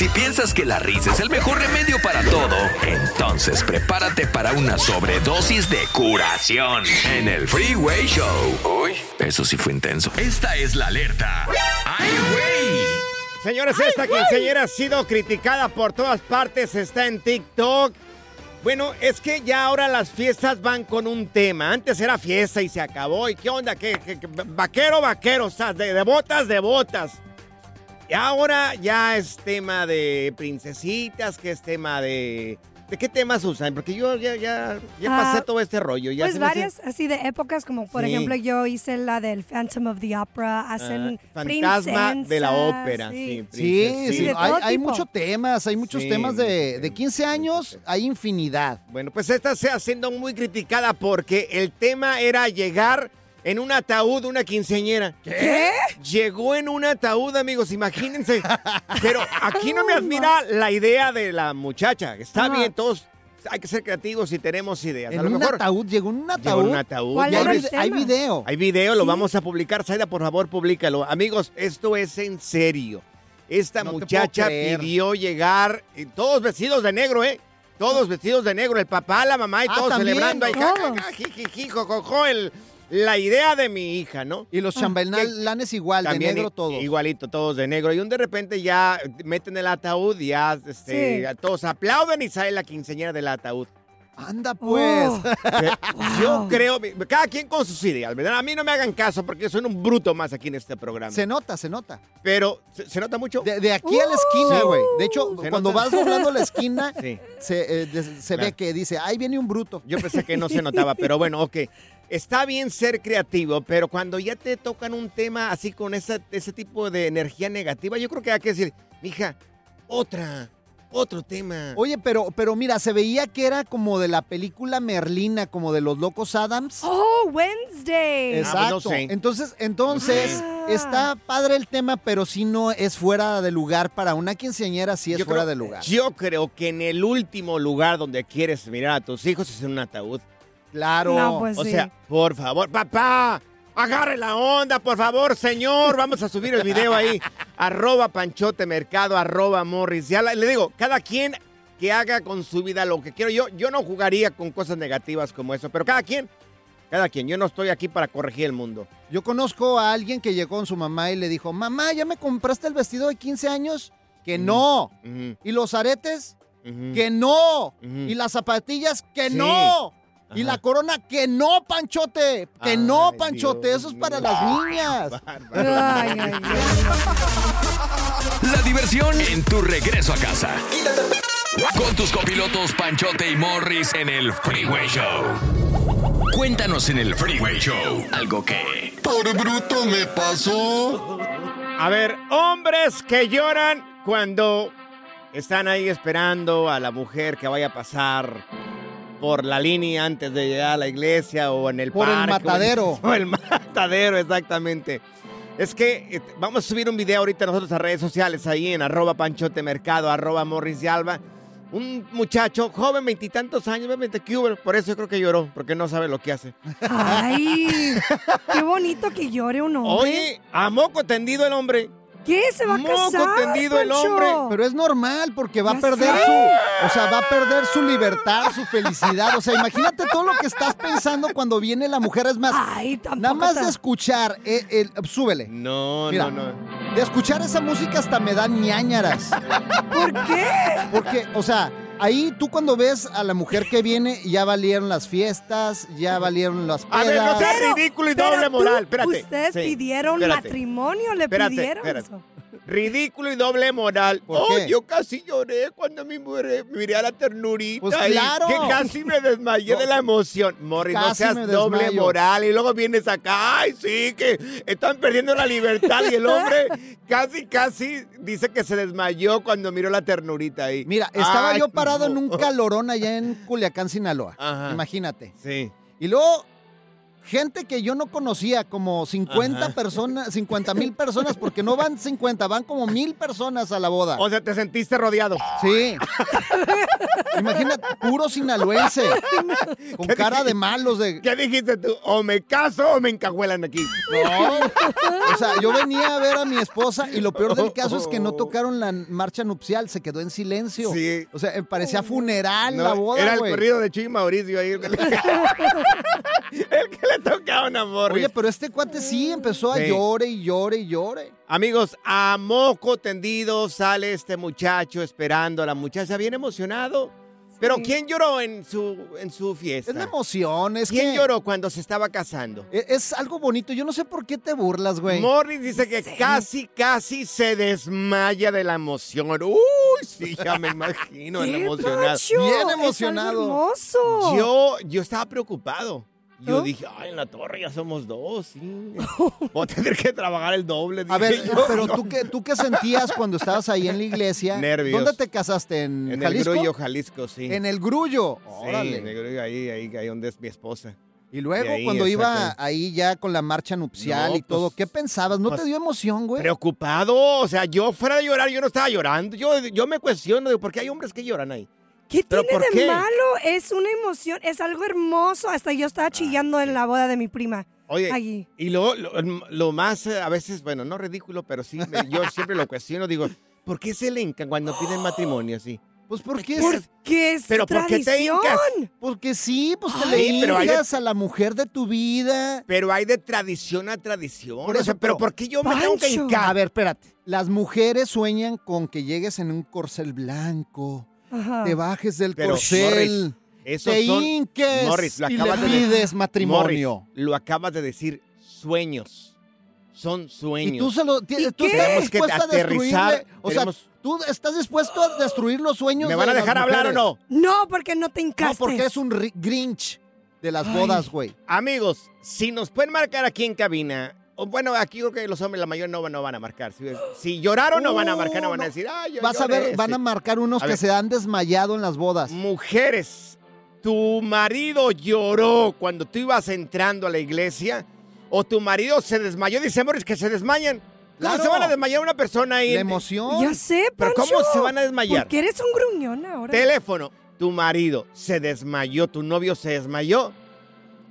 Si piensas que la risa es el mejor remedio para todo, entonces prepárate para una sobredosis de curación en el Freeway Show. Uy, eso sí fue intenso. Esta es la alerta. ¡Ay, güey! Señores, esta quinceañera ha sido criticada por todas partes, está en TikTok. Bueno, es que ya ahora las fiestas van con un tema. Antes era fiesta y se acabó. ¿Y qué onda? ¿Qué, qué- qué- vaquero, vaquero? O sea, de, de botas, de botas. Y ahora ya es tema de princesitas, que es tema de... ¿De qué temas usan? Porque yo ya, ya, ya Ah, pasé todo este rollo. Ya Pues se varias así de épocas, como por Sí. ejemplo yo hice la del Phantom of the Opera, hacen Ah, fantasma de la ópera, sí. sí. Hay, hay muchos temas, hay muchos Sí, temas de, de sí, 15 años, hay infinidad. Bueno, pues esta está siendo muy criticada porque el tema era llegar en un ataúd una quinceañera. ¿Qué? Llegó en un ataúd, amigos, imagínense. Pero aquí no me admira la idea de la muchacha. Está Ajá. bien, todos hay que ser creativos y tenemos ideas. En a lo un mejor ataúd, llegó en un llegó ataúd. en un ataúd. ¿Cuál hay, era el vide- hay tema? video. Hay video, lo Sí. vamos a publicar. Saida, por favor, públicalo. Amigos, esto es en serio. Esta No muchacha pidió llegar, eh, todos vestidos de negro, ¿eh? Todos vestidos de negro, el papá, la mamá y Ah, todos también, celebrando ahí. el- la idea de mi hija, ¿no? Y los chambelanes igual, de negro todos. Igualito, todos de negro. Y un de repente ya meten el ataúd y ya este, Sí. todos aplauden y sale la quinceañera del ataúd. Anda pues. Oh. Eh, Yo creo, cada quien con sus ideas, ¿verdad? A mí no me hagan caso porque yo soy un bruto más aquí en este programa. se nota, se nota. Pero, ¿se, se nota mucho? De, de aquí a la esquina, Sí. güey. De hecho, cuando nota. vas doblando la esquina, Sí. se, eh, de- se ve que dice, ahí viene un bruto. Yo pensé que no se notaba, pero bueno, ok. Está bien ser creativo, pero cuando ya te tocan un tema así con esa- ese tipo de energía negativa, yo creo que hay que decir, mija, otra, otro tema. Oye, pero, pero mira, se veía que era como de la película Merlina, como de los locos Adams. Oh, Wednesday. Es- Exacto. pues no sé. Entonces, entonces Ah. está padre el tema, pero si no es fuera de lugar para una quinceañera, sí es Yo fuera creo- de lugar. Yo creo que en el último lugar donde quieres mirar a tus hijos es en un ataúd. Claro. No, pues O sí. sea, por favor, papá, agarre la onda, por favor, señor. Vamos a subir el video ahí. arroba Panchote Mercado, arroba Morris. Ya la- le digo, cada quien que haga con su vida lo que quiero. Yo, yo no jugaría con cosas negativas como eso, pero cada quien, cada quien. Yo no estoy aquí para corregir el mundo. Yo conozco a alguien que llegó con su mamá y le dijo, mamá, ¿ya me compraste el vestido de 15 años? Que Mm. no. ¿Y los aretes? Que no. ¿Y las zapatillas? Que Sí. no. Y la corona, que no, Panchote. Que no, Panchote. Dios Eso es para las niñas. Bárbaro. Ay, ay, ay. La diversión en tu regreso a casa. Con tus copilotos Panchote y Morris en el Freeway Show. Cuéntanos en el Freeway Show algo que... Por bruto me pasó. A ver, hombres que lloran cuando están ahí esperando a la mujer que vaya a pasar por la línea antes de llegar a la iglesia o en el Por el parque, o en- matadero. O el matadero, exactamente. Es que eh, vamos a subir un video ahorita nosotros a redes sociales ahí en arroba panchote mercado, arroba morris de alba. Un muchacho joven, veintitantos años, obviamente que hubo, por eso yo creo que lloró, porque no sabe lo que hace. Ay, qué bonito que llore un hombre. Oye, a moco tendido el hombre. ¿Qué? ¿Se va a moco casar, tendido el hombre. Pero es normal porque va a perder sé. su, o sea, va a perder su libertad, su felicidad. O sea, imagínate todo lo que estás pensando cuando viene la mujer. Es más, Ay, tampoco. nada más tan- de escuchar, eh, el- súbele. No, Mira. no, no. De escuchar esa música hasta me dan ñañaras. ¿Por qué? Porque, o sea, ahí tú cuando ves a la mujer que viene, ya valieron las fiestas, ya valieron las A ver, no pedas. seas ridículo y pero doble tú- moral. Espérate. Ustedes Sí, pidieron espérate. matrimonio, le Espérate, pidieron espérate. eso. Ridículo y doble moral. ¿Por oh, qué? yo casi lloré cuando me miré, miré a la ternurita. Pues ahí, claro. Que casi me desmayé de la emoción. Morris, no seas doble desmayo. moral. Y luego vienes acá. Ay, sí, que están perdiendo la libertad. Y el hombre casi, casi dice que se desmayó cuando miró la ternurita ahí. Mira, estaba Ay, yo parado en un calorón allá en Culiacán, Sinaloa. Ajá. Imagínate. Sí. Y luego, gente que yo no conocía, como 50 Ajá. personas, 50 mil personas, porque no van 50, van como mil personas a la boda. O sea, te sentiste rodeado. Sí. Imagínate, puro sinaloense, con ¿Qué cara dijiste? de malos de... ¿Qué dijiste tú? O me caso o me encajuelan aquí. No. O sea, yo venía a ver a mi esposa y lo peor del caso es que no tocaron la marcha nupcial, se quedó en silencio. Sí. O sea, eh, parecía funeral No, la boda, Era el corrido de Chuy Mauricio ahí. El que le, tocaba una morra. Oye, pero este cuate sí empezó a Sí. llore y llore y llore. Amigos, a moco tendido sale este muchacho esperando a la muchacha bien emocionado. Pero ¿quién lloró en su, en su fiesta? Es la emoción, es ¿Quién que lloró cuando se estaba casando? e- es algo bonito. Yo no sé por qué te burlas, güey. Morris dice que casi, casi se desmaya de la emoción. Uy, sí, ya me imagino el ¿Qué, emocionado. Bien Es emocionado. hermoso. Yo, yo estaba preocupado. Yo ¿No? dije, ay, en la torre ya somos dos, sí. Voy a tener que trabajar el doble. A ver, yo. pero tú qué, tú qué sentías cuando estabas ahí en la iglesia. Nervios. ¿Dónde te casaste? ¿En, En el Jalisco? Grullo, Jalisco, sí. En el Grullo. Sí, Órale. en el Grullo, ahí, ahí, ahí donde es mi esposa. Y luego, De ahí, cuando iba ahí ya con la marcha nupcial No, y todo, pues, ¿qué pensabas? ¿No pues, te dio emoción, güey? Preocupado, o sea, yo fuera de llorar, yo no estaba llorando. Yo, yo me cuestiono, digo, ¿por qué hay hombres que lloran ahí? ¿Qué ¿Pero tiene por de qué? malo? Es una emoción, es algo hermoso. Hasta yo estaba chillando en la boda de mi prima. Oye, Allí. y lo, lo, lo más, eh, a veces, bueno, no ridículo, pero sí, me- yo siempre lo cuestiono, digo, ¿por qué se le hincan cuando piden matrimonio así? Pues porque, Porque es Pero ¿por qué te tradición. hincas? porque sí, pues te Ay, le pero hay de- a la mujer de tu vida. Pero hay de tradición a tradición. Por o sea, eso, pero pero- ¿por qué yo me tengo que Pancho. hincar? A ver, espérate. Las mujeres sueñan con que llegues en un corcel blanco, Ajá. te bajes del Pero, corcel, Morris, te son- hinques Morris, lo y le acabas de decir. pides matrimonio. Morris, lo acabas de decir, sueños. Son sueños. Y tú, se lo, ti- ¿Y tú qué? estás Tenemos que dispuesto a aterrizar, destruirle. O sea, tú estás dispuesto a destruir los sueños ¿Me van a de dejar hablar o no? No, porque no te No, hincaste. porque es un ri- Grinch de las Ay. bodas, güey. Amigos, si nos pueden marcar aquí en cabina, bueno, aquí creo que los hombres, la mayoría no, van- no van a marcar. Si, si lloraron, no van a marcar, no van a Uh, decir, ay, yo Vas a lloré", ver, van a marcar unos A que ver. se han desmayado en las bodas. Mujeres, tu marido lloró cuando tú ibas entrando a la iglesia, o tu marido se desmayó, dice Morris que se desmayan. ¿Cómo Claro. se van a desmayar una persona ahí? La emoción. Ya sé, ¿Pero Pancho. cómo se van a desmayar? Porque eres un gruñón ahora. Teléfono, tu marido se desmayó, tu novio se desmayó.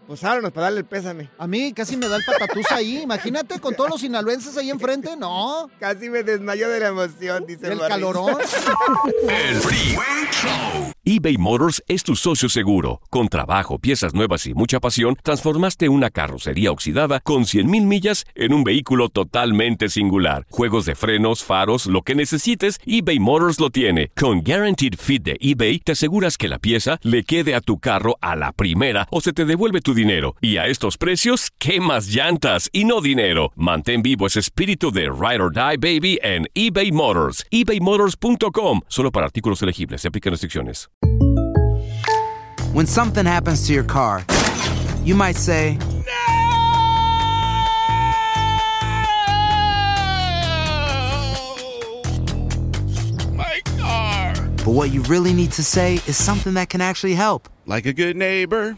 Pues háblanos para darle el pésame. A mí casi me da el patatús ahí. Imagínate con todos los sinaloenses ahí enfrente. No. Casi me desmayó de la emoción, dice El calorón. El Freeway Show. eBay Motors es tu socio seguro. Con trabajo, piezas nuevas y mucha pasión, transformaste una carrocería oxidada con 100.000 millas en un vehículo totalmente singular. Juegos de frenos, faros, lo que necesites, eBay Motors lo tiene. Con Guaranteed Fit de eBay, te aseguras que la pieza le quede a tu carro a la primera o se te devuelve tu dinero. Y a estos precios, ¿qué más llantas y no dinero? Mantén vivo ese espíritu de Ride or Die Baby en eBay Motors. ebaymotors.com. Solo para artículos elegibles. Se aplican restricciones. When something happens to your car, you might say, My car. but what you really need to say is something that can actually help. Like a good neighbor,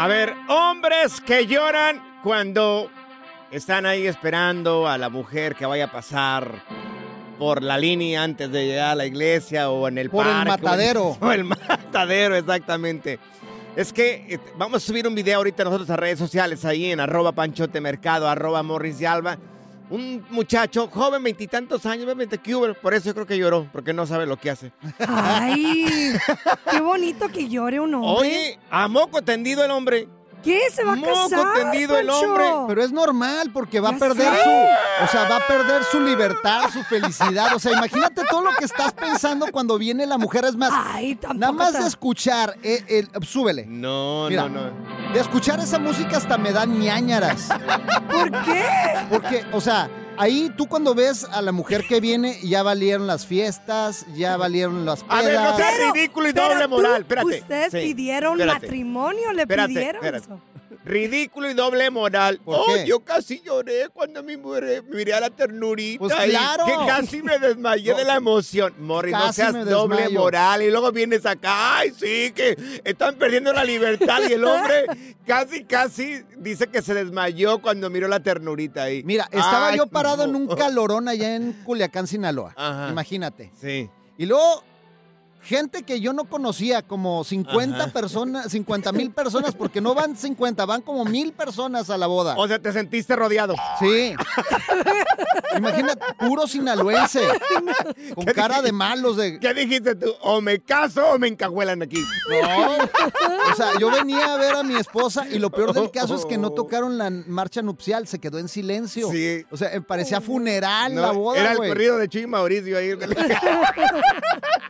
A ver, hombres que lloran cuando están ahí esperando a la mujer que vaya a pasar por la línea antes de llegar a la iglesia o en el Por el parque, o en- matadero. O el matadero, exactamente. Es que eh, vamos a subir un video ahorita nosotros a redes sociales ahí en arroba panchote mercado, arroba morris de alba. Un muchacho joven, veintitantos años, obviamente cuber, por eso yo creo que lloró, porque no sabe lo que hace. Ay, qué bonito que llore un hombre. Oye, a moco tendido el hombre. ¿Qué? ¿Se va a Moco casar, tendido el hombre. Pero es normal porque va a perder sé. su, o sea, va a perder su libertad, su felicidad. O sea, imagínate todo lo que estás pensando cuando viene la mujer. Es más, Ay, nada más de escuchar, eh, el- súbele. No, Mira. no, no. De escuchar esa música hasta me dan ñañaras. ¿Por qué? Porque, o sea, ahí tú cuando ves a la mujer que viene, ya valieron las fiestas, ya valieron las A ver, no pedas. seas ridículo y Pero doble moral. Espérate. Ustedes Sí, pidieron espérate. matrimonio, le Espérate, pidieron espérate. eso. Ridículo y doble moral. ¿Por oh, qué? yo casi lloré cuando mi mujer miré a la ternurita. Pues ahí, claro. Que casi me desmayé de la emoción. Morris, no seas me doble desmayo. moral. Y luego vienes acá. Ay, sí, que están perdiendo la libertad. Y el hombre casi, casi dice que se desmayó cuando miró la ternurita ahí. Mira, estaba Ay, yo parado en un calorón allá en Culiacán, Sinaloa. Ajá. Imagínate. Sí. Y luego, gente que yo no conocía, como 50 Ajá. personas, 50 mil personas, porque no van 50, van como mil personas a la boda. O sea, te sentiste rodeado. Sí. Imagínate, puro sinaloense, con ¿Qué cara de malos de... ¿Qué dijiste tú? ¿O me caso o me encajuelan aquí? No. O sea, yo venía a ver a mi esposa y lo peor del caso es que no tocaron la marcha nupcial, se quedó en silencio. Sí. O sea, eh, parecía funeral No, la boda, era el güey. corrido de Chuy Mauricio ahí.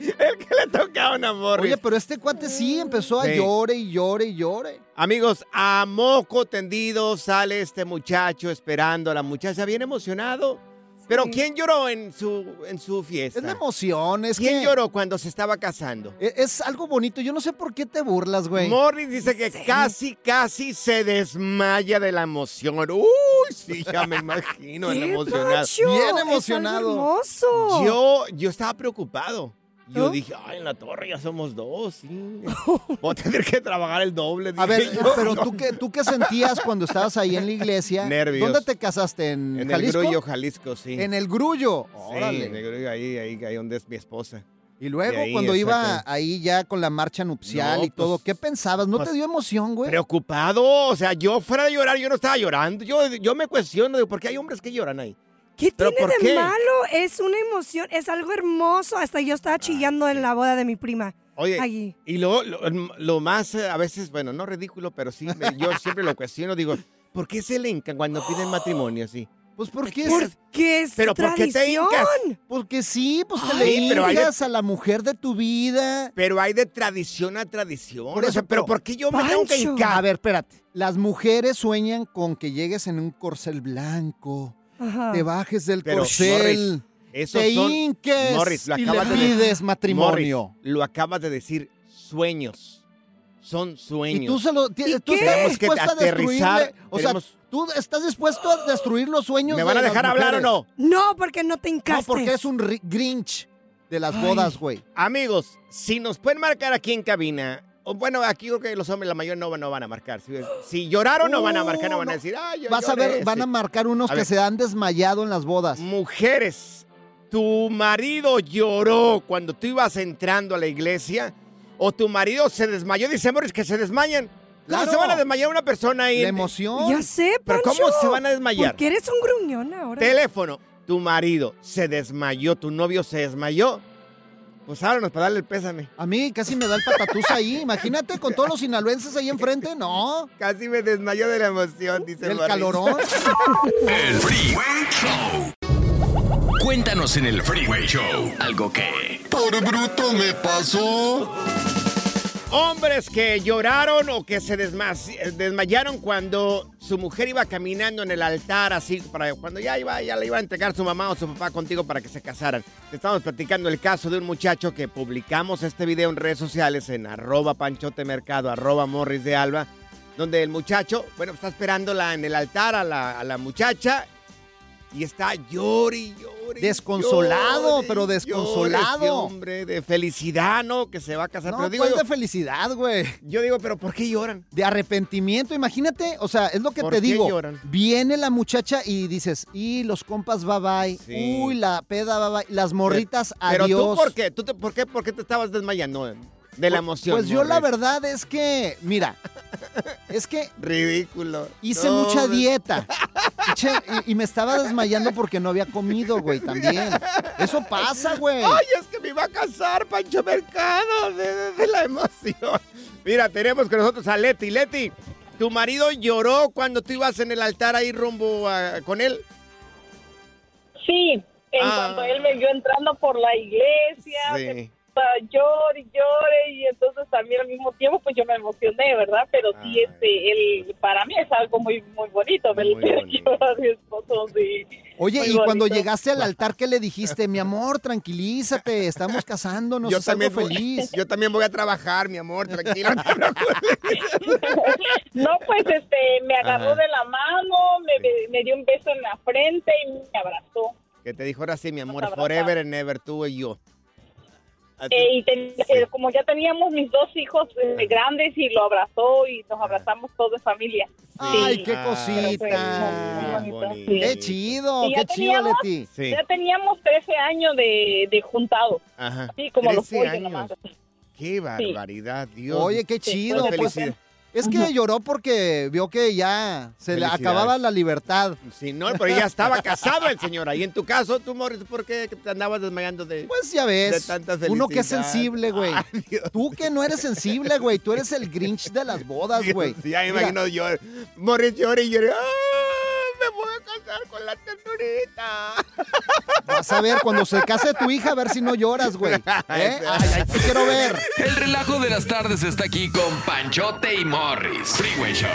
El que le, tocaba una morra. Oye, pero este cuate sí empezó a Sí. llore y llore y llore. Amigos, a moco tendido sale este muchacho esperando a la muchacha, bien emocionado. Pero. ¿quién lloró en su, en su fiesta? Es la emoción, es ¿Quién que lloró cuando se estaba casando? e- es algo bonito. Yo no sé por qué te burlas, güey. Morris dice que casi, casi se desmaya de la emoción. Uy, sí, ya me imagino el ¿Qué, emocionado. Poncho? Bien Es emocionado. hermoso. Yo, yo estaba preocupado. Yo dije, ay, en la torre ya somos dos, sí. Voy a tener que trabajar el doble. A ver, yo. pero tú qué, tú qué sentías cuando estabas ahí en la iglesia. Nervios. ¿Dónde te casaste? ¿En, En el Jalisco? Grullo, Jalisco, sí. En el Grullo. Sí, Órale. en el Grullo, ahí, ahí, ahí donde es mi esposa. Y luego, ahí, cuando iba ahí ya con la marcha nupcial No, y todo, pues, ¿qué pensabas? ¿No pues, te dio emoción, güey? Preocupado, o sea, yo fuera de llorar, yo no estaba llorando. Yo, yo me cuestiono de por qué hay hombres que lloran ahí. ¿Qué ¿Pero tiene por de qué? malo? Es una emoción, es algo hermoso. Hasta yo estaba chillando en la boda de mi prima. Oye, Allí. y lo, lo, lo más, eh, a veces, bueno, no ridículo, pero sí, me- yo siempre lo cuestiono, digo, ¿por qué se le hincan cuando piden matrimonio así? Pues porque ¿Por es, qué es Pero ¿por qué te tradición? hincas? porque sí, pues te Ay, le pero hay de- hincas a la mujer de tu vida. Pero hay de tradición a tradición. Por o sea, eso, pero pero- ¿por qué yo me tengo que Pancho. hincar? A ver, espérate. Las mujeres sueñan con que llegues en un corcel blanco, Ajá. te bajes del Pero, corcel Esos te son- hinques Morris, lo y le acabas de pides matrimonio. Morris, lo acabas de decir, sueños. Son sueños. Y tú se lo ti- ¿Y tú qué? estás dispuesto a destruirle. O sea, tú estás dispuesto a destruir los sueños ¿Me van a dejar hablar o no? No, porque no te No, encastes. porque es un ri- Grinch de las Ay. bodas, güey. Amigos, si nos pueden marcar aquí en cabina, bueno, aquí creo que los hombres, la mayoría no, van- no van a marcar. Si, si lloraron, no van a marcar, no van a no. decir, ay, yo Vas a lloré", ver, van a marcar unos A que ver. se han desmayado en las bodas. Mujeres, tu marido lloró cuando tú ibas entrando a la iglesia, o tu marido se desmayó. Dice Morris que se desmayan. ¿Cómo Claro. se van a desmayar una persona ahí? La emoción. Ya sé, ¿Pero cómo se van a desmayar? Porque eres un gruñón ahora. Teléfono, tu marido se desmayó, tu novio se desmayó. Pues háblanos para darle el pésame. A mí casi me da el patatús ahí. Imagínate con todos los sinaloenses ahí enfrente. No. Casi me desmayó de la emoción, dice El Morris. calorón. El Freeway Show. Cuéntanos en el Freeway Show algo que... Por bruto me pasó. Hombres que lloraron o que se desma- desmayaron cuando su mujer iba caminando en el altar, así, para cuando ya, iba, ya le iba a entregar su mamá o su papá contigo para que se casaran. Te estamos platicando el caso de un muchacho que publicamos este video en redes sociales en arroba panchotemercado, arroba morris de alba, donde el muchacho, bueno, está esperándola en el altar a la muchacha y está llori, llori. Desconsolado, llori, pero desconsolado. hombre de felicidad, ¿no? Que se va a casar. No, pero digo ¿cuál yo, de felicidad, güey? yo digo, pero ¿por qué lloran? De arrepentimiento, imagínate, o sea, es lo que ¿Por te qué digo. lloran? Viene la muchacha y dices, y los compas bye bye, Sí. uy, la peda bye bye, las morritas Pero adiós. tú, ¿por qué? ¿Tú te- por qué? ¿Por qué te estabas desmayando de la emoción? Pues yo la verdad es que, mira, es que Ridículo. hice No, mucha dieta. Che, y, y me estaba desmayando porque no había comido, güey, también. Eso pasa, güey. Ay, es que me iba a casar, Pancho Mercado, de, de- de la emoción. Mira, tenemos con nosotros a Leti. Leti, ¿tu marido lloró cuando tú ibas en el altar ahí rumbo a- con él? Sí, en Ah. cuanto él me vio entrando por la iglesia, Sí. Llore y llore, y entonces también al mismo tiempo pues yo me emocioné, ¿verdad? Pero sí, Ay. este, él, para mí es algo muy muy bonito, ver Muy bonito. mi esposo, sí. Oye, Muy y cuando llegaste al altar, ¿qué le dijiste? Mi amor, tranquilízate, estamos casándonos, yo es algo también voy- feliz. Yo también voy a trabajar, mi amor, tranquilo. no pues este, me agarró Ajá. de la mano, me, me- me dio un beso en la frente y me abrazó. que te dijo ahora sí, mi amor, forever and ever, tú y yo. Eh, y ten- eh, como ya teníamos mis dos hijos eh, grandes y lo abrazó y nos abrazamos todos de familia. Ay, Sí. qué Ah, cosita. muy bonito, bonito. sí. Qué chido, qué chido, teníamos- Leti. Sí. Ya teníamos 13 años de, de juntados, Ajá. así como los 13 pollos años. nomás. Qué barbaridad, Dios. Oye, qué chido. pues, Pues, felicidad. Es que lloró porque vio que ya se le acababa la libertad. Sí, no, pero ya estaba casado el señor. ahí en tu caso, tú, Morris, ¿por qué te andabas desmayando de...? Pues ya ves, De tanta uno que es sensible, güey. Tú que no eres sensible, güey. Tú eres el Grinch de las bodas, güey. Sí, ya me imagino yo. Morris llora y llora. ¡Ah, voy a casar con la ternurita! Vas a ver, cuando se case tu hija, a ver si no lloras, güey. ¿Eh? Ay, ay, te quiero ver. El relajo de las tardes está aquí con Panchote y Morris. Freeway Show.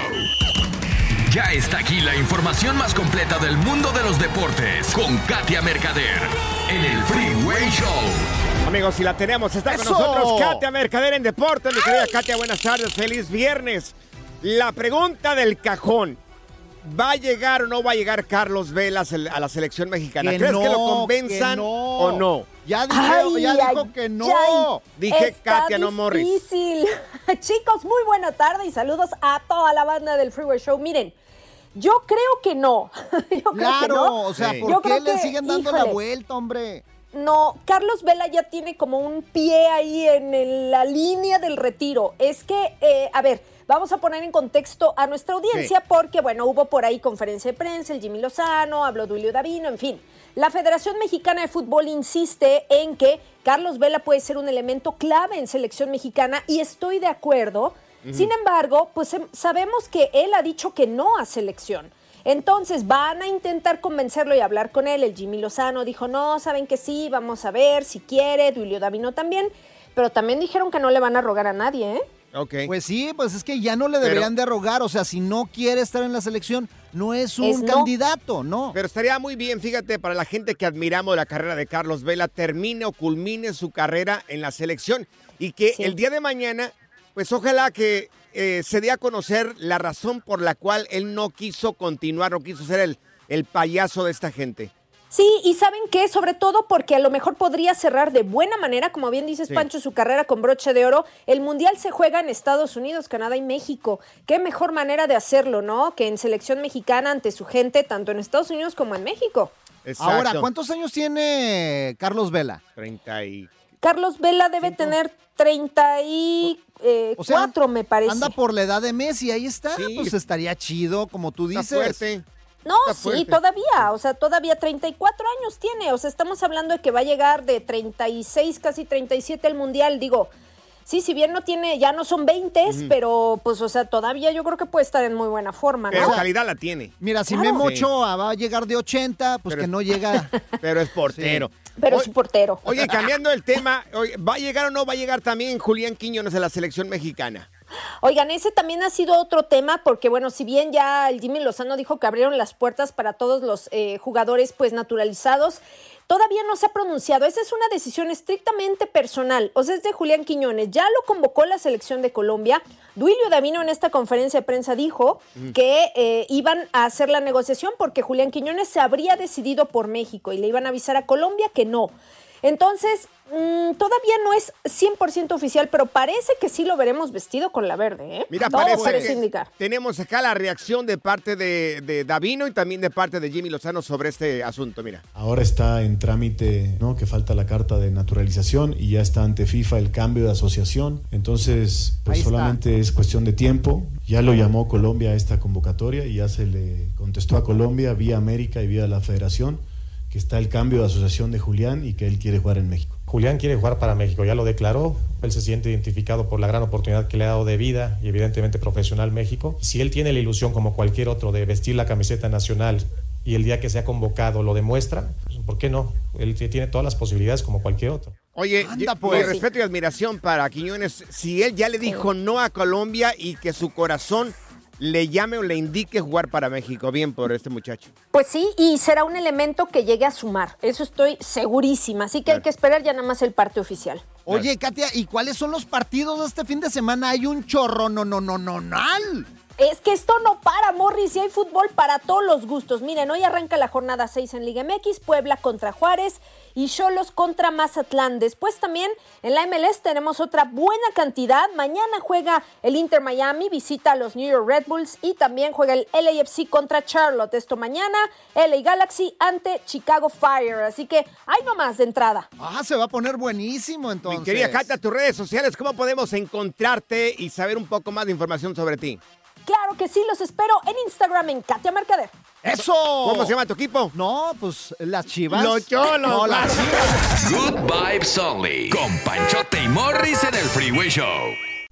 Ya está aquí la información más completa del mundo de los deportes con Katia Mercader en el Freeway Show. Amigos, si la tenemos, está con nosotros Katia Mercader en Deportes. Mi querida Katia, buenas tardes, feliz viernes. La pregunta del cajón. ¿Va a llegar o no va a llegar Carlos Vela a la selección mexicana? Que ¿Crees que lo convenzan que no. o no? Ya dijo, Ay, ya ay, dijo que no. ay. Dije Katia, no Morris. difícil. Chicos, muy buena tarde y saludos a toda la banda del Freeway Show. Miren, yo creo que no. Yo creo que Claro, no. o sea. ¿por Yo qué le que, siguen dando la vuelta, hombre? No, Carlos Vela ya tiene como un pie ahí en el- la línea del retiro. Es que, eh, a ver, vamos a poner en contexto a nuestra audiencia porque, bueno, hubo por ahí conferencia de prensa, el Jimmy Lozano, habló Duilio Davino, en fin. La Federación Mexicana de Fútbol insiste en que Carlos Vela puede ser un elemento clave en selección mexicana y estoy de acuerdo. Sin embargo, pues em, sabemos que él ha dicho que no a selección. Entonces van a intentar convencerlo y hablar con él. El Jimmy Lozano dijo, no, saben que sí, vamos a ver si quiere. Duilio Davino también. Pero también dijeron que no le van a rogar a nadie, ¿eh? Ok. Pues sí, pues es que ya no le deberían de rogar. O sea, si no quiere estar en la selección, no es un Es no. candidato, no. Pero estaría muy bien, fíjate, para la gente que admiramos la carrera de Carlos Vela, termine o culmine su carrera en la selección y que Sí. el día de mañana, pues ojalá que eh, se dé a conocer la razón por la cual él no quiso continuar, no quiso ser el, el payaso de esta gente. Sí, y saben qué, sobre todo porque a lo mejor podría cerrar de buena manera, como bien dices Sí. Pancho, su carrera con broche de oro. El Mundial se juega en Estados Unidos, Canadá y México. Qué mejor manera de hacerlo, ¿no? Que en selección mexicana ante su gente, tanto en Estados Unidos como en México. Ahora, ¿cuántos años tiene Carlos Vela? 30 y... Carlos Vela debe tener 34, O sea, me parece. Anda por la edad de Messi, ahí está. Sí. Pues estaría chido, como tú Está dices. fuerte. No, sí, todavía, o sea, todavía 34 años tiene, o sea, estamos hablando de que va a llegar de 36, casi 37 el Mundial, digo, sí, si bien no tiene, ya no son 20, Ujú. pero pues, o sea, todavía yo creo que puede estar en muy buena forma, Pero ¿no? calidad la tiene. Mira, si Claro. Memo. Ochoa va a llegar de 80, pues Pero- que no llega. Pero es portero. Pero es portero. Oye, cambiando el tema, oye, ¿va a llegar o no va a llegar también Julián Quiñones a la selección mexicana? Oigan, ese también ha sido otro tema porque, bueno, si bien ya el Jimmy Lozano dijo que abrieron las puertas para todos los eh, jugadores pues naturalizados, todavía no se ha pronunciado. Esa es una decisión estrictamente personal. O sea, es de Julián Quiñones. Ya lo convocó la selección de Colombia. Duilio Davino en esta conferencia de prensa dijo que eh, iban a hacer la negociación porque Julián Quiñones se habría decidido por México y le iban a avisar a Colombia que no. Entonces, mm, todavía no es 100% oficial, pero parece que sí lo veremos vestido con la verde, ¿eh? Mira, Todo parece, parece que indicar. tenemos acá la reacción de parte de, de Davino y también de parte de Jimmy Lozano sobre este asunto. Mira. Ahora está en trámite, ¿no? Que falta la carta de naturalización y ya está ante FIFA el cambio de asociación. Entonces, pues Ahí está. solamente es cuestión de tiempo. Ya lo llamó Colombia a esta convocatoria y ya se le contestó a Colombia vía América y vía la Federación que está el cambio de asociación de Julián y que él quiere jugar en México. Julián quiere jugar para México, ya lo declaró. Él se siente identificado por la gran oportunidad que le ha dado de vida y evidentemente profesional México. Si él tiene la ilusión como cualquier otro de vestir la camiseta nacional y el día que sea convocado lo demuestra, pues, ¿por qué no? Él tiene todas las posibilidades como cualquier otro. Oye, Anda, pues. mi respeto y admiración para Quiñones. Si él ya le dijo no a Colombia y que su corazón le llame o le indique jugar para México, bien por este muchacho. Pues sí, y será un elemento que llegue a sumar. Eso estoy segurísima. Así que hay que esperar ya nada más el parte oficial. Oye, Katia, ¿y cuáles son los partidos de este fin de semana? Hay un chorro, no, no, no, no, no. Es que esto no para, Morris, y hay fútbol para todos los gustos. Miren, hoy arranca la jornada 6 en Liga MX, Puebla contra Juárez y Cholos contra Mazatlán. Después también en la MLS tenemos otra buena cantidad. Mañana juega el Inter Miami, visita a los New York Red Bulls y también juega el LAFC contra Charlotte. Esto mañana, LA Galaxy ante Chicago Fire. Así que hay nomás de entrada. Ah, se va a poner buenísimo entonces. Mi querida tus redes sociales, ¿cómo podemos encontrarte y saber un poco más de información sobre ti? Claro que sí, los espero en Instagram en Katia Mercader. ¡Eso! ¿Cómo se llama tu equipo? No, pues las chivas. Los cholos. No, las chivas. Good Vibes Only. Con Panchote y Morris en el Freeway Show.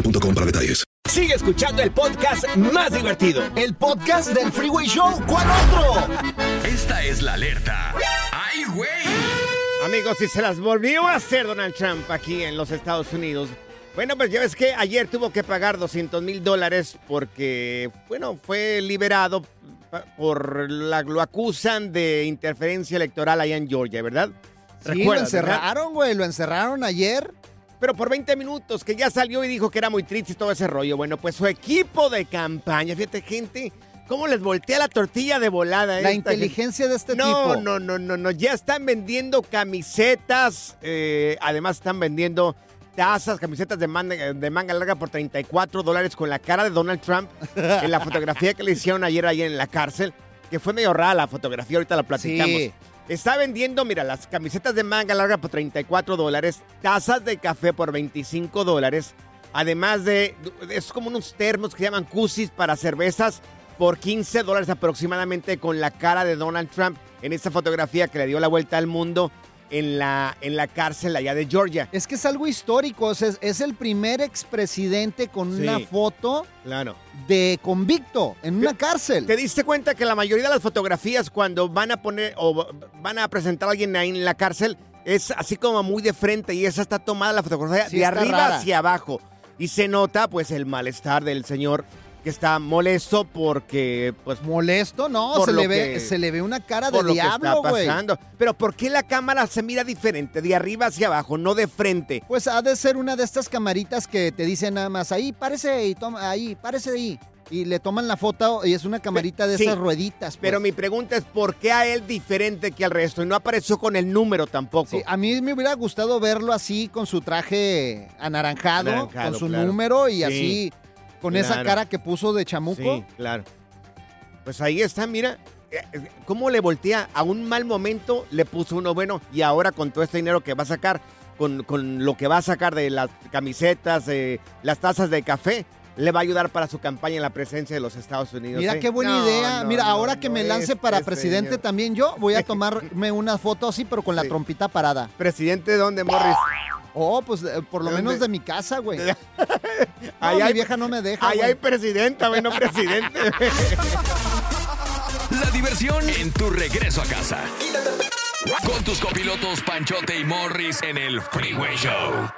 boostmobile.com para detalles. Sigue escuchando el podcast más divertido. El podcast del Freeway Show. ¿Cuál otro? Esta es la alerta. ¡Ay, güey! Amigos, si se las volvió a hacer Donald Trump aquí en los Estados Unidos. Bueno, pues ya ves que ayer tuvo que pagar 200 mil dólares porque, bueno, fue liberado por la, lo acusan de interferencia electoral allá en Georgia, ¿verdad? Sí, lo encerraron, güey. Lo encerraron ayer. Pero por 20 minutos, que ya salió y dijo que era muy triste y todo ese rollo. Bueno, pues su equipo de campaña, fíjate, gente, cómo les voltea la tortilla de volada. La esta inteligencia de este no, tipo. No, no, no, no, ya están vendiendo camisetas, eh, además están vendiendo tazas, camisetas de manga, de manga larga por 34 dólares con la cara de Donald Trump en la fotografía que le hicieron ayer ahí en la cárcel, que fue medio rara la fotografía, ahorita la platicamos. Sí. Está vendiendo, mira, las camisetas de manga larga por 34 dólares, tazas de café por 25 dólares, además de, es como unos termos que se llaman cusis para cervezas por 15 dólares aproximadamente con la cara de Donald Trump en esta fotografía que le dio la vuelta al mundo en la, en la cárcel allá de Georgia. Es que es algo histórico. o sea, es, es el primer expresidente con Sí. una foto Claro. de convicto en una cárcel. ¿Te diste cuenta que la mayoría de las fotografías cuando van a poner o van a presentar a alguien ahí en la cárcel es así como muy de frente y esa está tomada la fotografía Sí, de arriba rara. hacia abajo y se nota pues el malestar del señor que está molesto porque pues molesto, no, se le, ve, que- se le ve una cara de diablo, está güey. Pero ¿por qué la cámara se mira diferente de arriba hacia abajo, no de frente? Pues ha de ser una de estas camaritas que te dicen nada más, ahí, párese ahí, toma, ahí, párese ahí. Y le toman la foto y es una camarita de Sí, esas rueditas. pues. Pero mi pregunta es ¿por qué a él diferente que al resto? Y no apareció con el número tampoco. Sí, a mí me hubiera gustado verlo así con su traje anaranjado, Anaranjado, con su claro. número y Sí, así con esa cara que puso de chamuco. Sí, claro. Pues ahí está, mira. eh, eh, ¿Cómo le voltea? A un mal momento le puso uno bueno y ahora con todo este dinero que va a sacar, con, con lo que va a sacar de las camisetas, eh, las tazas de café, le va a ayudar para su campaña en la presencia de los Estados Unidos. Mira ¿eh? qué buena No, idea. no, Mira, no, ahora que me lance este para presidente señor. también yo voy a tomarme una foto así, pero con la trompita parada. ¿Presidente de dónde, Morris? Oh, pues eh, por lo ¿De menos dónde? de mi casa, güey. No, Ahí mi hay- vieja no me deja, Ahí güey. hay presidenta, bueno, presidente. La diversión en tu regreso a casa. Con tus copilotos Panchote y Morris en el Freeway Show.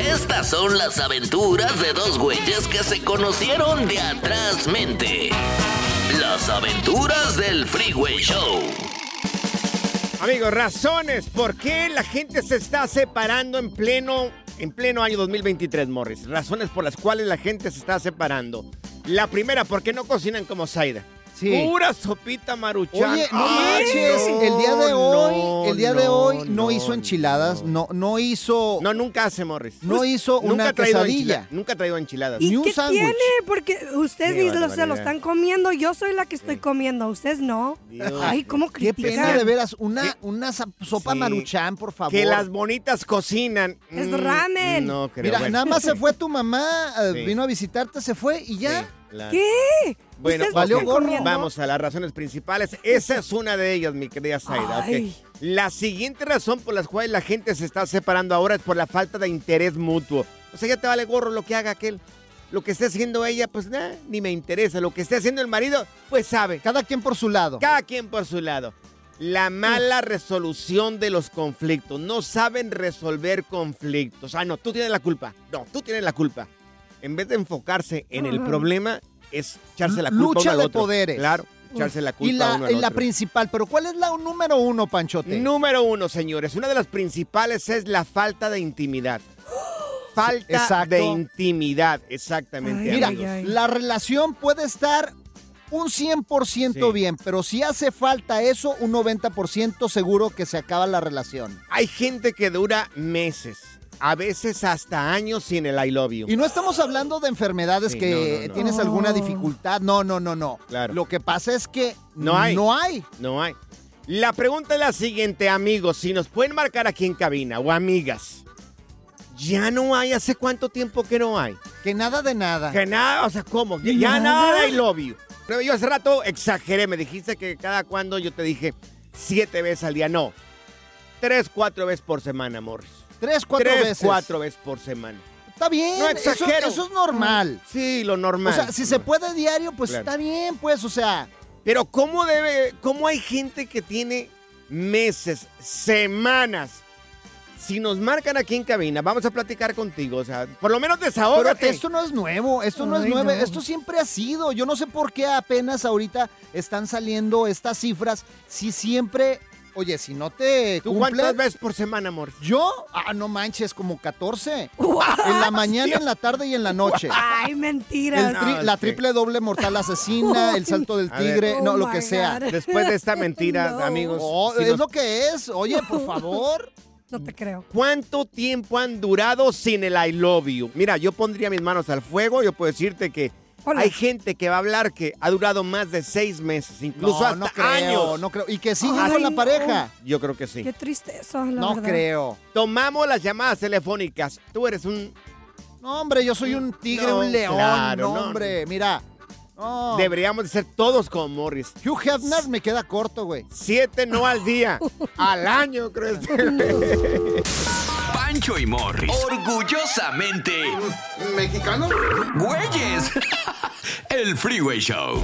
Estas son las aventuras de dos güeyes que se conocieron de atrás mente. Las aventuras del Freeway Show. Amigos, razones por qué la gente se está separando en pleno, en pleno año 2023, Morris. Razones por las cuales la gente se está separando. La primera, porque no cocinan como Zaida. Sí. Pura sopita maruchan. Oye, no Ay, manches, no, el día de hoy, no, el día de hoy no, no, hizo enchiladas, no, no hizo, No, nunca hace, Morris. no hizo Nunca una quesadilla. enchila- Nunca ha traído enchiladas. Ni ¿Y un qué sándwich. tiene? Porque ustedes Qué se lo están comiendo. Yo soy la que estoy comiendo. Ustedes no. Ay, ¿cómo Qué critican? pena de veras, una, una sopa Sí. maruchan, por favor. Que las bonitas cocinan. Es Mm, ramen. No creo. Mira, bueno. nada más se fue tu mamá, eh, Sí. vino a visitarte, se fue y ya. Claro. ¿Qué? Bueno, ¿Ustedes valió gorro. Vamos a las razones principales. Esa es una de ellas, mi querida Zaida. ok. Ay. La siguiente razón por la cual la gente se está separando ahora es por la falta de interés mutuo. O sea, ya te vale gorro lo que haga aquel. Lo que esté haciendo ella, pues nah, ni me interesa. Lo que esté haciendo el marido, pues sabe. Cada quien por su lado. Cada quien por su lado. La mala resolución de los conflictos. No saben resolver conflictos. Ah, no, tú tienes la culpa. No, tú tienes la culpa. En vez de enfocarse en el problema, es echarse la culpa Lucha uno al de poderes. Claro, echarse la culpa Y la, uno al y la otro. principal, pero ¿cuál es la número uno, Panchote? Número uno, señores. Una de las principales es la falta de intimidad. Falta Exacto. de intimidad, exactamente. Mira, amigos. la relación puede estar un 100% Sí. bien, pero si hace falta eso, un 90% seguro que se acaba la relación. Hay gente que dura meses, a veces hasta años sin el I love you. Y no estamos hablando de enfermedades Sí, que no, no, no. tienes alguna dificultad. No, no, no, no. Claro. Lo que pasa es que No hay. No hay. No hay. La pregunta es la siguiente, amigos. Si nos pueden marcar aquí en cabina o amigas. Ya no hay. ¿Hace cuánto tiempo que no hay? Que nada de nada. Que nada, o sea, ¿cómo? Ya, ya nada de I love you. Pero yo hace rato exageré. Me dijiste que cada cuando yo te dije siete veces al día. No. Tres, cuatro veces por semana, Morris. Tres, cuatro Tres, veces. cuatro veces por semana. está bien. No eso, exagero. eso es normal. Sí, lo normal. O sea, si se puede diario, pues Claro. está bien, pues, o sea. Pero ¿cómo debe, cómo hay gente que tiene meses, semanas? Si nos marcan aquí en cabina, vamos a platicar contigo, o sea, por lo menos Pero desahógate. esto no es nuevo, esto no es nuevo, no. esto siempre ha sido. Yo no sé por qué apenas ahorita están saliendo estas cifras. Si siempre, oye, si no te ¿Tú cumple- cuántas veces por semana, amor? ¿Yo? Ah, no manches, como 14. En la mañana, en la tarde y en la noche. Ay, mentira. La triple doble mortal asesina, el salto del tigre, no, Oh lo que sea. God. Después de esta mentira, No. amigos. Oh, si es lo que es. Oye, por favor. No te creo. ¿Cuánto tiempo han durado sin el I love you? Mira, yo pondría mis manos al fuego. Yo puedo decirte que Hola. hay gente que va a hablar que ha durado más de seis meses, incluso No, hasta no creo, años. no creo. Y que sigue Ay, con la no. pareja. Yo creo que sí. Qué tristeza, la No verdad. creo. Tomamos las llamadas telefónicas. Tú eres un... No, hombre, yo soy un tigre, No, un león. claro, no, no. hombre, mira. No. Deberíamos de ser todos como Morris. Hugh Hefner me queda corto, güey. Siete no al día, al año, creo. Pancho y Morris. Orgullosamente. ¿Mexicano? ¡Güeyes! El Freeway Show.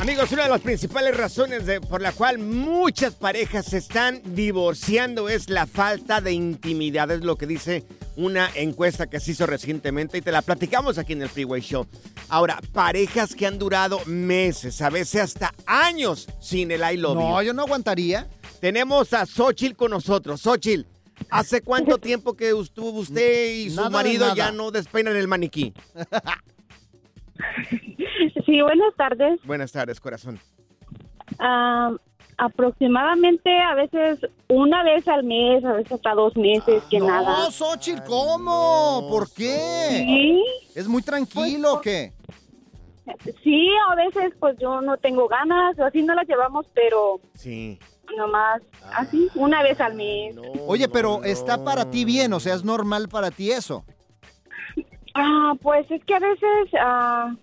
Amigos, una de las principales razones de- por la cual muchas parejas se están divorciando es la falta de intimidad, es lo que dice una encuesta que se hizo recientemente y te la platicamos aquí en el Freeway Show. Ahora, parejas que han durado meses, a veces hasta años sin el I love No, you. yo no aguantaría. Tenemos a Xochitl con nosotros. Xochitl, ¿hace cuánto tiempo que estuvo usted y su Nada marido ya no despeinan el maniquí? Sí, buenas tardes. Buenas tardes, corazón. Ah, aproximadamente a veces una vez al mes, a veces hasta dos meses, que no, nada. Xochitl, ¿cómo? ¿Por qué? Sí, ¿Es muy tranquilo o qué? sí, a veces pues yo no tengo ganas, o así no las llevamos, pero Sí. Nomás así, una vez al mes. Oye, pero está para ti bien, o sea, es normal para ti eso. Ah, pues es que a veces, ah.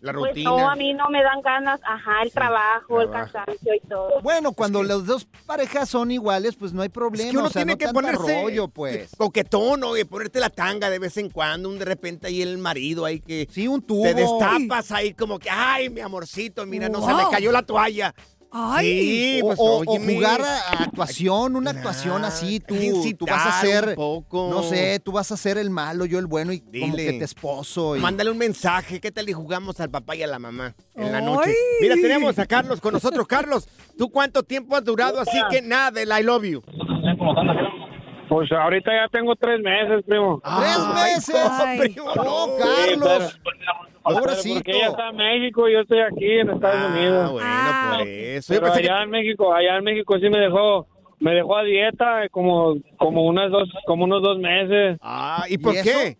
La pues rutina. no, a mí no me dan ganas, ajá, el trabajo, el trabajo. cansancio y todo. Bueno, cuando las dos parejas son iguales, pues no hay problema. Es que uno o sea, tiene no que ponerse rollo, pues. coquetón, oye, ponerte la tanga de vez en cuando, un de repente ahí el marido ahí que Sí, un tubo. te destapas ahí como que, ay, mi amorcito, mira, no se me cayó la toalla. Ay. Sí, pues, o- jugar a, a actuación, una actuación así, tú, tú vas a ser, no sé, tú vas a ser el malo, yo el bueno y como Dile. que te esposo. Y... Mándale un mensaje, ¿qué tal y jugamos al papá y a la mamá en la Ay. noche? Mira, tenemos a Carlos con nosotros. Carlos, ¿tú cuánto tiempo has durado así que nada del I love you? Pues ahorita ya tengo tres meses, primo. ¡Tres Ay, meses! Ay. primo, ¡Oh, no. Carlos! Pero Pobrecito. Porque ella está en México y yo estoy aquí en Estados Ah, Unidos. bueno, Ah, por eso. Pero que- allá en México, allá en México sí me dejó, me dejó a dieta como, como unas dos, como unos dos meses. Ah, ¿y por ¿Y qué?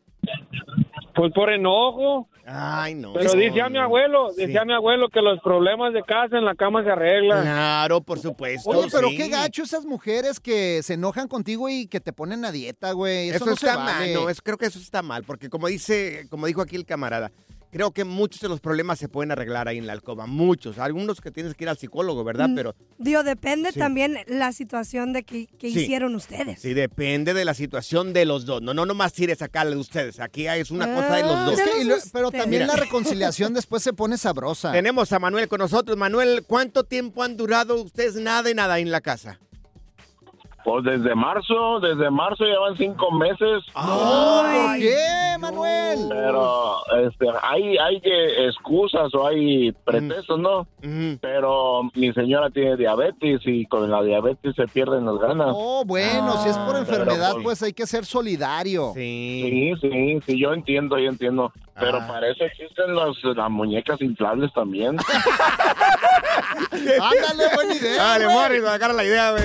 Pues por enojo. Ay, no. Pero decía mi abuelo, Sí. decía mi abuelo que los problemas de casa en la cama se arreglan. Claro, por supuesto. Oye, pero sí. qué gacho esas mujeres que se enojan contigo y que te ponen a dieta, güey. Eso, Eso, no se está vale. mal, no, es, creo que eso está mal, porque como dice, como dijo aquí el camarada, creo que muchos de los problemas se pueden arreglar ahí en la alcoba, muchos, algunos que tienes que ir al psicólogo, ¿verdad? Mm. Pero Digo, depende Sí. también la situación de que, que Sí. hicieron ustedes. sí depende de la situación de los dos, no, no nomás tires acá de ustedes, aquí es una cosa de los Ah, dos. Pero también Mira. la reconciliación después se pone sabrosa. Tenemos a Manuel con nosotros. Manuel, ¿cuánto tiempo han durado ustedes nada y nada en la casa? Pues desde marzo, desde marzo ya van cinco meses. No, ¿por Ay, qué, Manuel? Pero este, hay, hay que excusas o hay pretextos, ¿no? Pero mi señora tiene diabetes y con la diabetes se pierden las ganas. Oh, bueno, si es por Ah, enfermedad, pero, pues hay que ser solidario. Sí. Sí, sí, sí, yo entiendo, yo entiendo. Pero Ah. para eso existen los, las muñecas inflables también. Ándale, buena idea. Dale. Morris, agarra la idea, güey.